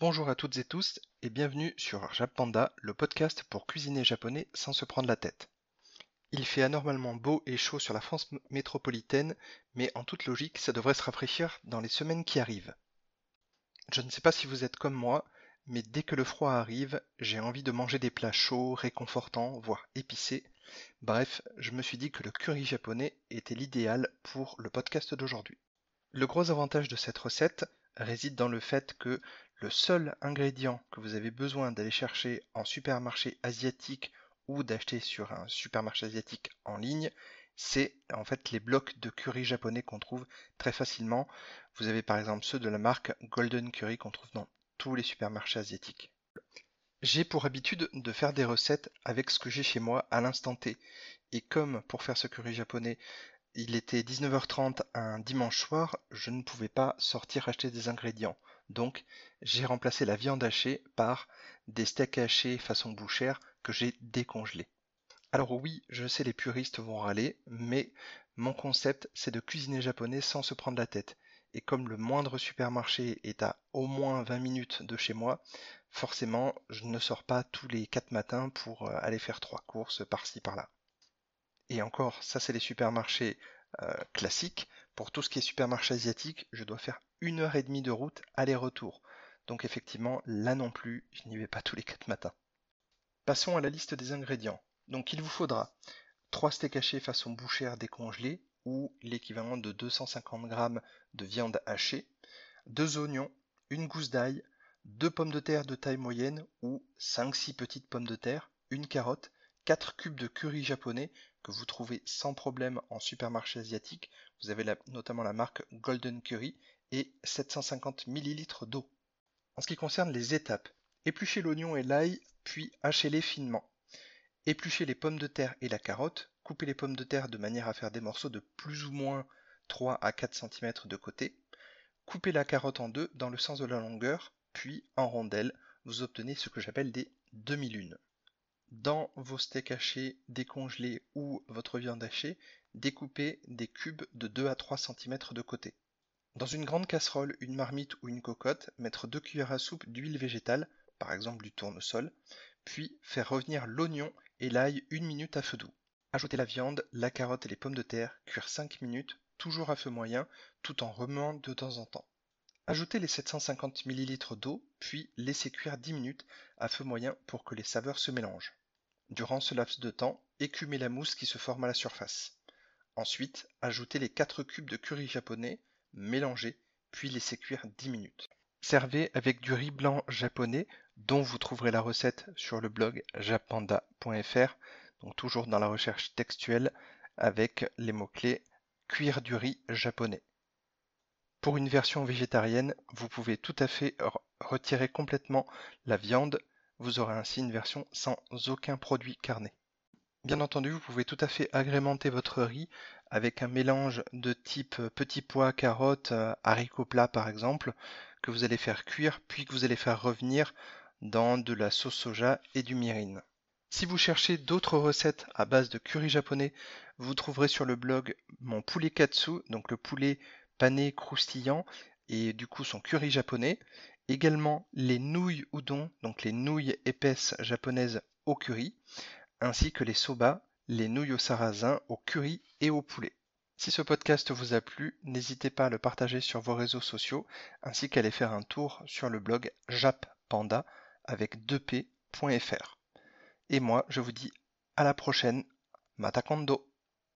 Bonjour à toutes et tous et bienvenue sur Japanda, le podcast pour cuisiner japonais sans se prendre la tête. Il fait anormalement beau et chaud sur la France métropolitaine, mais en toute logique, ça devrait se rafraîchir dans les semaines qui arrivent. Je ne sais pas si vous êtes comme moi, mais dès que le froid arrive, j'ai envie de manger des plats chauds, réconfortants, voire épicés. Bref, je me suis dit que le curry japonais était l'idéal pour le podcast d'aujourd'hui. Le gros avantage de cette recette réside dans le fait que le seul ingrédient que vous avez besoin d'aller chercher en supermarché asiatique ou d'acheter sur un supermarché asiatique en ligne, c'est en fait les blocs de curry japonais qu'on trouve très facilement. Vous avez par exemple ceux de la marque Golden Curry qu'on trouve dans tous les supermarchés asiatiques. J'ai pour habitude de faire des recettes avec ce que j'ai chez moi à l'instant T. Et comme pour faire ce curry japonais, il était 19h30 un dimanche soir, je ne pouvais pas sortir acheter des ingrédients. Donc j'ai remplacé la viande hachée par des steaks hachés façon bouchère que j'ai décongelés. Alors oui, je sais les puristes vont râler, mais mon concept c'est de cuisiner japonais sans se prendre la tête. Et comme le moindre supermarché est à au moins 20 minutes de chez moi, forcément je ne sors pas tous les 4 matins pour euh, aller faire trois courses par-ci par-là. Et encore, ça c'est les supermarchés euh, classiques. Pour tout ce qui est supermarché asiatique, je dois faire une heure et demie de route aller-retour. Donc effectivement, là non plus, je n'y vais pas tous les quatre matins. Passons à la liste des ingrédients. Donc il vous faudra 3 steaks hachés façon bouchère décongelés ou l'équivalent de 250 g de viande hachée, 2 oignons, une gousse d'ail, 2 pommes de terre de taille moyenne ou 5-6 petites pommes de terre, une carotte, 4 cubes de curry japonais que vous trouvez sans problème en supermarché asiatique. Vous avez notamment la marque Golden Curry et 750 ml d'eau. En ce qui concerne les étapes, épluchez l'oignon et l'ail, puis hachez-les finement. Épluchez les pommes de terre et la carotte, coupez les pommes de terre de manière à faire des morceaux de plus ou moins 3 à 4 cm de côté. Coupez la carotte en deux dans le sens de la longueur, puis en rondelles, vous obtenez ce que j'appelle des demi-lunes. Dans vos steaks hachés décongelés ou votre viande hachée, découpez des cubes de 2 à 3 cm de côté. Dans une grande casserole, une marmite ou une cocotte, mettre 2 cuillères à soupe d'huile végétale, par exemple du tournesol, puis faire revenir l'oignon et l'ail une minute à feu doux. Ajoutez la viande, la carotte et les pommes de terre, cuire 5 minutes, toujours à feu moyen, tout en remuant de temps en temps. Ajoutez les 750 ml d'eau, puis laissez cuire 10 minutes à feu moyen pour que les saveurs se mélangent. Durant ce laps de temps, écumez la mousse qui se forme à la surface. Ensuite, ajoutez les 4 cubes de curry japonais, mélangez, puis laissez cuire 10 minutes. Servez avec du riz blanc japonais, dont vous trouverez la recette sur le blog japanda.fr, donc toujours dans la recherche textuelle avec les mots-clés cuire du riz japonais. Pour une version végétarienne, vous pouvez tout à fait retirer complètement la viande vous aurez ainsi une version sans aucun produit carné. Bien entendu, vous pouvez tout à fait agrémenter votre riz avec un mélange de type petits pois, carottes, euh, haricots plats par exemple, que vous allez faire cuire puis que vous allez faire revenir dans de la sauce soja et du mirin. Si vous cherchez d'autres recettes à base de curry japonais, vous trouverez sur le blog mon poulet katsu, donc le poulet pané croustillant et du coup son curry japonais, également les nouilles udon, donc les nouilles épaisses japonaises au curry, ainsi que les soba, les nouilles au sarrasin, au curry et au poulet. Si ce podcast vous a plu, n'hésitez pas à le partager sur vos réseaux sociaux, ainsi qu'à aller faire un tour sur le blog jappanda avec 2p.fr. Et moi, je vous dis à la prochaine. Matakondo